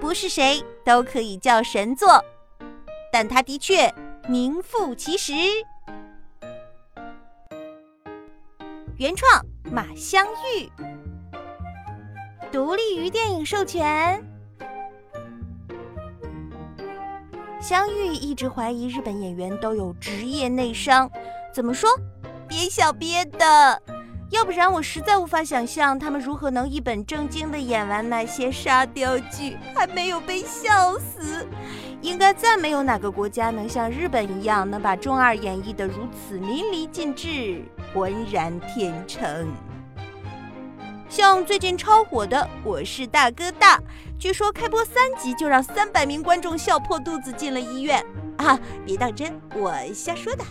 不是谁都可以叫神作，但他的确名副其实。原创马香玉，独立于电影授权。香玉一直怀疑日本演员都有职业内伤，怎么说？憋小憋的。要不然我实在无法想象他们如何能一本正经地演完那些沙雕剧，还没有被笑死。应该再没有哪个国家能像日本一样，能把中二演绎得如此淋漓尽致、浑然天成。像最近超火的《我是大哥大》，据说开播三集就让三百名观众笑破肚子进了医院啊！别当真，我瞎说的。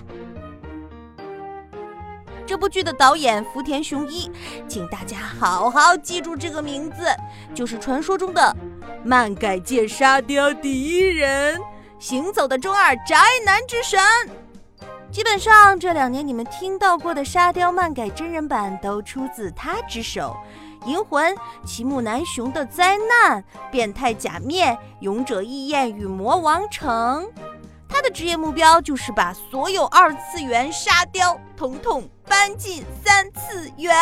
这部剧的导演福田雄一，请大家好好记住这个名字，就是传说中的漫改界沙雕第一人，行走的中二宅男之神。基本上这两年你们听到过的沙雕漫改真人版都出自他之手，《银魂》《齐木楠雄的灾难》《变态假面》《勇者义彦与魔王城》。他的职业目标就是把所有二次元沙雕统统搬进三次元。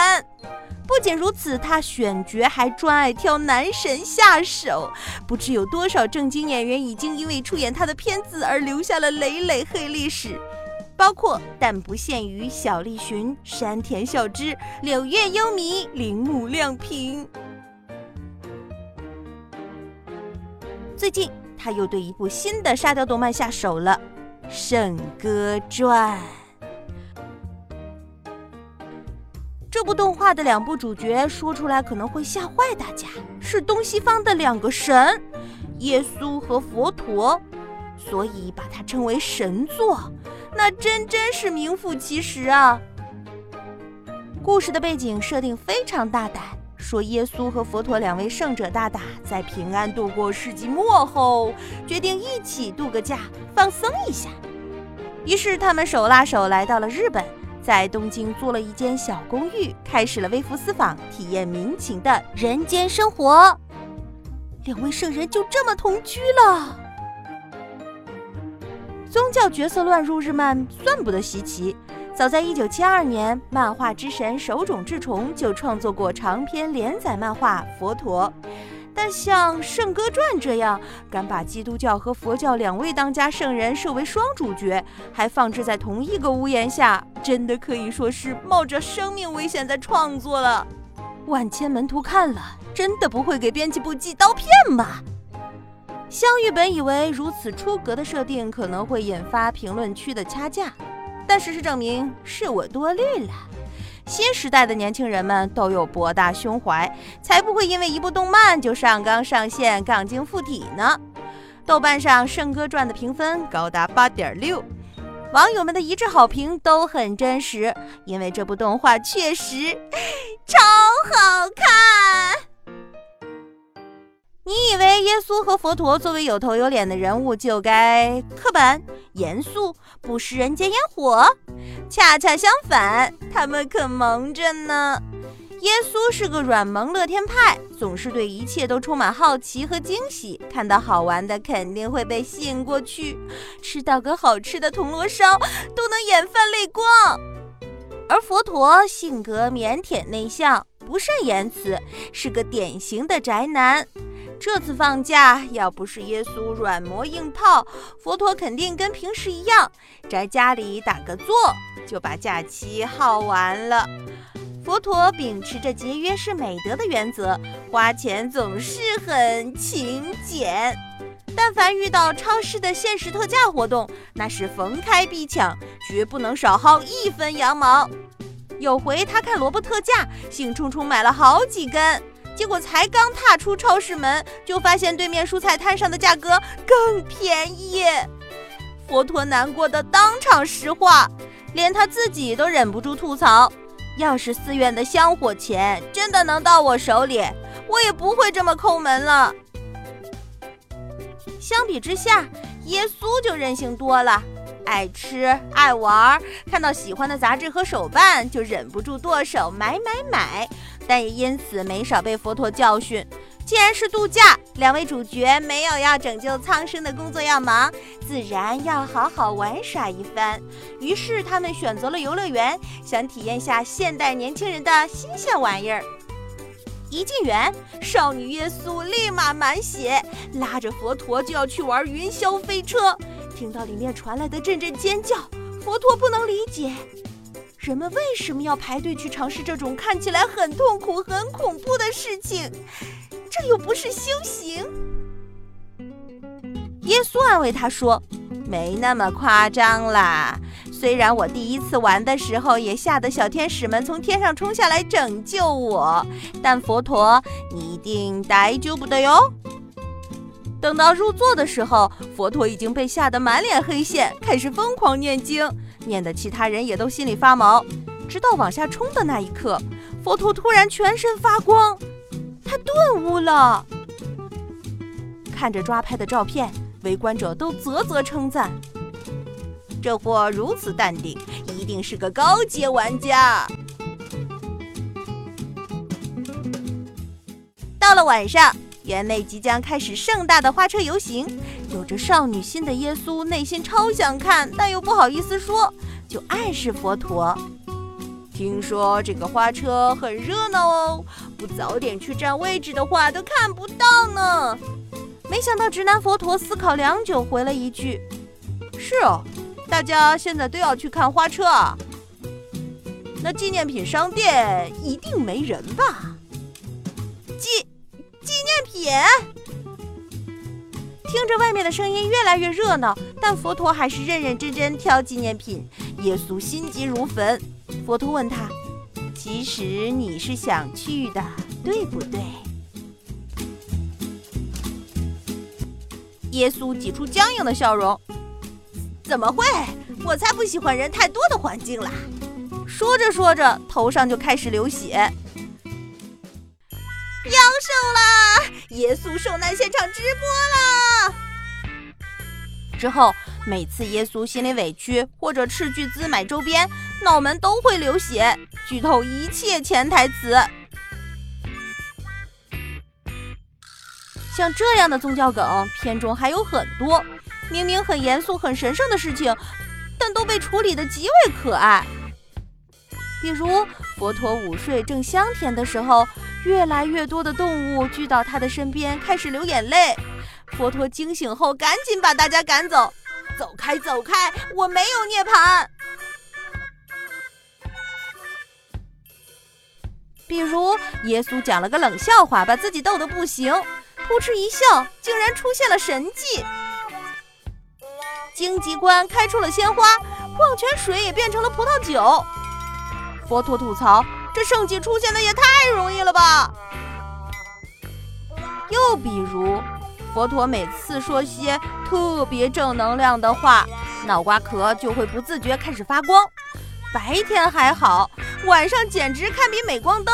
不仅如此，他选角还专爱挑男神下手。不知有多少正经演员已经因为出演他的片子而留下了累累黑历史，包括但不限于小栗旬、山田孝之、柳叶优弥、铃木亮平。最近。他又对一部新的沙雕动漫下手了，《圣歌传》。这部动画的两部主角说出来可能会吓坏大家，是东西方的两个神，耶稣和佛陀，所以把它称为神作，那真真是名副其实啊。故事的背景设定非常大胆。说耶稣和佛陀两位圣者大大在平安度过世纪末后，决定一起度个假，放松一下。于是他们手拉手来到了日本，在东京租了一间小公寓，开始了微服私访、体验民情的人间生活。两位圣人就这么同居了。宗教角色乱入日漫算不得稀奇。早在1972年，漫画之神手冢治虫就创作过长篇连载漫画《佛陀》，但像《圣歌传》这样敢把基督教和佛教两位当家圣人设为双主角，还放置在同一个屋檐下，真的可以说是冒着生命危险在创作了。万千门徒看了，真的不会给编辑部寄刀片吧？香玉本以为如此出格的设定可能会引发评论区的掐架。但事实证明是我多虑了。新时代的年轻人们都有博大胸怀，才不会因为一部动漫就上纲上线、杠精附体呢。豆瓣上《圣歌传》的评分高达八点六，网友们的一致好评都很真实，因为这部动画确实超好看。你以为耶稣和佛陀作为有头有脸的人物就该刻板、严肃、不食人间烟火？恰恰相反，他们可萌着呢。耶稣是个软萌乐天派，总是对一切都充满好奇和惊喜，看到好玩的肯定会被吸引过去，吃到个好吃的铜锣烧都能眼泛泪光。而佛陀性格腼腆内向，不善言辞，是个典型的宅男。这次放假，要不是耶稣软磨硬泡，佛陀肯定跟平时一样，宅家里打个坐，就把假期耗完了。佛陀秉持着节约是美德的原则，花钱总是很勤俭。但凡遇到超市的限时特价活动，那是逢开必抢，绝不能少薅一分羊毛。有回他看萝卜特价，兴冲冲买了好几根。结果才刚踏出超市门，就发现对面蔬菜摊上的价格更便宜。佛陀难过的当场石化，连他自己都忍不住吐槽：“要是寺院的香火钱真的能到我手里，我也不会这么抠门了。”相比之下，耶稣就任性多了，爱吃爱玩，看到喜欢的杂志和手办就忍不住剁手买买买。但也因此没少被佛陀教训。既然是度假，两位主角没有要拯救苍生的工作要忙，自然要好好玩耍一番。于是他们选择了游乐园，想体验下现代年轻人的新鲜玩意儿。一进园，少女耶稣立马满血，拉着佛陀就要去玩云霄飞车。听到里面传来的阵阵尖叫，佛陀不能理解。人们为什么要排队去尝试这种看起来很痛苦、很恐怖的事情？这又不是修行。耶稣安慰他说：“没那么夸张啦。虽然我第一次玩的时候也吓得小天使们从天上冲下来拯救我，但佛陀，你一定大救不得哟。”等到入座的时候，佛陀已经被吓得满脸黑线，开始疯狂念经。念的其他人也都心里发毛，直到往下冲的那一刻，佛陀突然全身发光，他顿悟了。看着抓拍的照片，围观者都啧啧称赞：“这货如此淡定，一定是个高阶玩家。”到了晚上，园内即将开始盛大的花车游行。有着少女心的耶稣内心超想看，但又不好意思说，就暗示佛陀：“听说这个花车很热闹哦，早点去占位置的话都看不到呢。”没想到直男佛陀思考良久，回了一句：“是哦，大家现在都要去看花车啊。那纪念品商店一定没人吧？纪纪念品。”听着外面的声音越来越热闹，但佛陀还是认认真真挑纪念品。耶稣心急如焚。佛陀问他：“其实你是想去的，对不对？”耶稣挤出僵硬的笑容：“怎么会？我才不喜欢人太多的环境啦！”说着说着，头上就开始流血。阳寿啦！耶稣受难现场直播啦！之后，每次耶稣心里委屈或者斥巨资买周边，脑门都会流血。剧透一切潜台词。像这样的宗教梗，片中还有很多。明明很严肃、很神圣的事情，但都被处理的极为可爱。比如，佛陀午睡正香甜的时候，越来越多的动物聚到他的身边，开始流眼泪。佛陀惊醒后，赶紧把大家赶走，走开，走开！我没有涅槃。比如，耶稣讲了个冷笑话，把自己逗得不行，扑哧一笑，竟然出现了神迹。荆棘关开出了鲜花，矿泉水也变成了葡萄酒。佛陀吐槽：这圣迹出现的也太容易了吧！又比如。佛陀每次说些特别正能量的话，脑瓜壳就会不自觉开始发光。白天还好，晚上简直堪比镁光灯。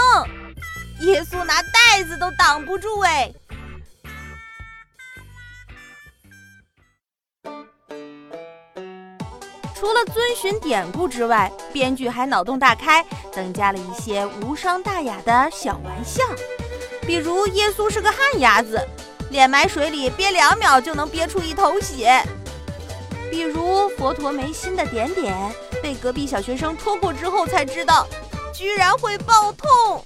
耶稣拿袋子都挡不住哎！除了遵循典故之外，编剧还脑洞大开，增加了一些无伤大雅的小玩笑，比如耶稣是个旱鸭子。脸埋水里憋两秒就能憋出一头血，比如佛陀眉心的点点被隔壁小学生戳破之后才知道，居然会爆痛。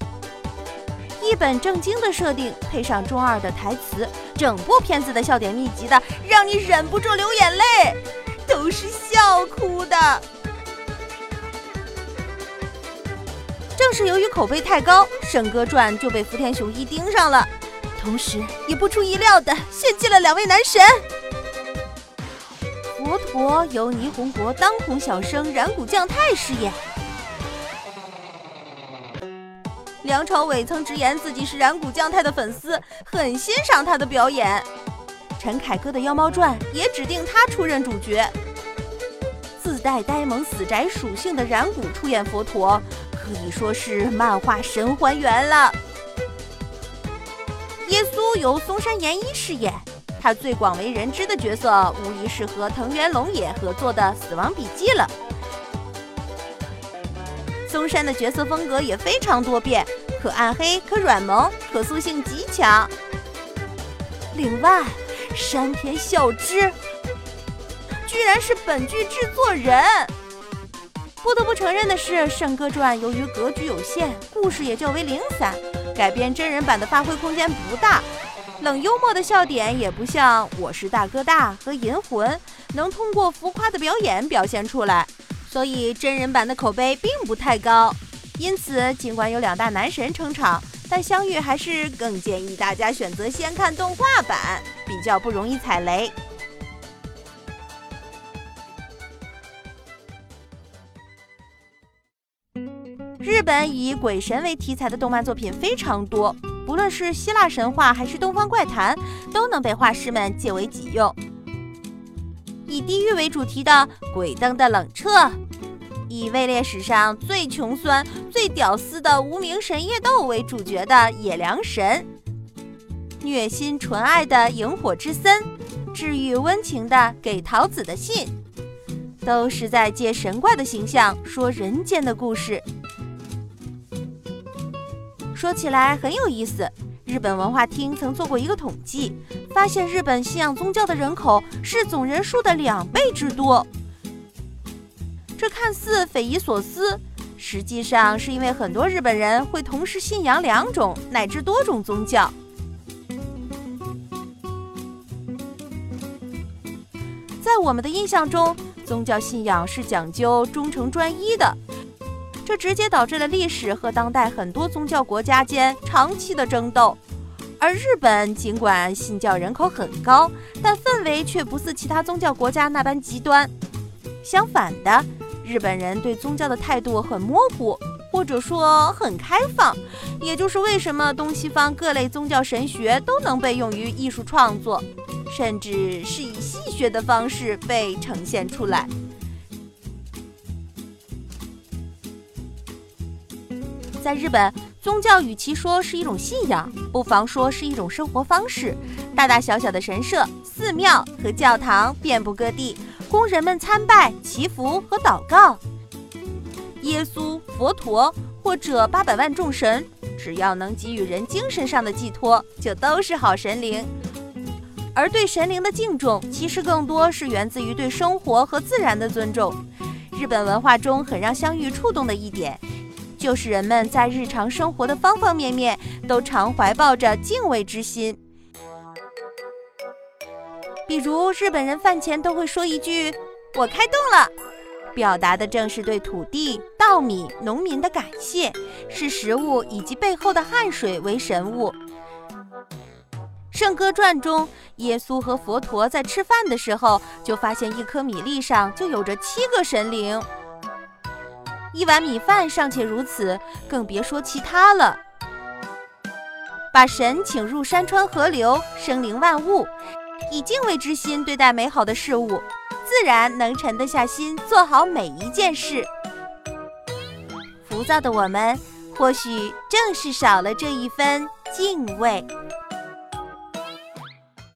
一本正经的设定配上中二的台词，整部片子的笑点密集的，让你忍不住流眼泪，都是笑哭的。正是由于口碑太高，《圣歌传》就被福田雄一盯上了，同时也不出意料的献祭了两位男神。佛陀由霓虹国当红小生染谷将太饰演。梁朝伟曾直言自己是染谷将太的粉丝，很欣赏他的表演。陈凯歌的《妖猫传》也指定他出任主角。自带呆萌死宅属性的染谷出演佛陀，可以说是漫画神还原了。耶稣由松山研一饰演，他最广为人知的角色无疑是和藤原龙也合作的《死亡笔记》了。松山的角色风格也非常多变，可暗黑，可软萌，可塑性极强。另外，山田孝之居然是本剧制作人。不得不承认的是，《圣歌传》由于格局有限，故事也较为零散，改编真人版的发挥空间不大，冷幽默的笑点也不像《我是大哥大》和《银魂》能通过浮夸的表演表现出来。所以真人版的口碑并不太高，因此尽管有两大男神撑场，但香玉还是更建议大家选择先看动画版，比较不容易踩雷。日本以鬼神为题材的动漫作品非常多，不论是希腊神话还是东方怪谈，都能被画师们借为己用。以地狱为主题的《鬼灯的冷彻》，以位列史上最穷酸、最屌丝的无名神夜斗为主角的《野良神》，虐心纯爱的《萤火之森》，治愈温情的《给桃子的信》，都是在借神怪的形象说人间的故事。说起来很有意思，日本文化厅曾做过一个统计，发现日本信仰宗教的人口是总人数的两倍之多。这看似匪夷所思，实际上是因为很多日本人会同时信仰两种乃至多种宗教。在我们的印象中，宗教信仰是讲究忠诚专一的。这直接导致了历史和当代很多宗教国家间长期的争斗，而日本尽管信教人口很高，但氛围却不似其他宗教国家那般极端。相反的，日本人对宗教的态度很模糊，或者说很开放，也就是为什么东西方各类宗教神学都能被用于艺术创作，甚至是以戏谑的方式被呈现出来。在日本，宗教与其说是一种信仰，不妨说是一种生活方式。大大小小的神社、寺庙和教堂遍布各地，供人们参拜、祈福和祷告。耶稣、佛陀或者八百万众神，只要能给予人精神上的寄托，就都是好神灵。而对神灵的敬重，其实更多是源自于对生活和自然的尊重。日本文化中很让香玉触动的一点。就是人们在日常生活的方方面面都常怀抱着敬畏之心，比如日本人饭前都会说一句“我开动了”，表达的正是对土地、稻米、农民的感谢，视食物以及背后的汗水为神物。《圣歌传》中，耶稣和佛陀在吃饭的时候，就发现一颗米粒上就有着七个神灵。一碗米饭尚且如此，更别说其他了。把神请入山川河流、生灵万物，以敬畏之心对待美好的事物，自然能沉得下心做好每一件事。浮躁的我们，或许正是少了这一分敬畏。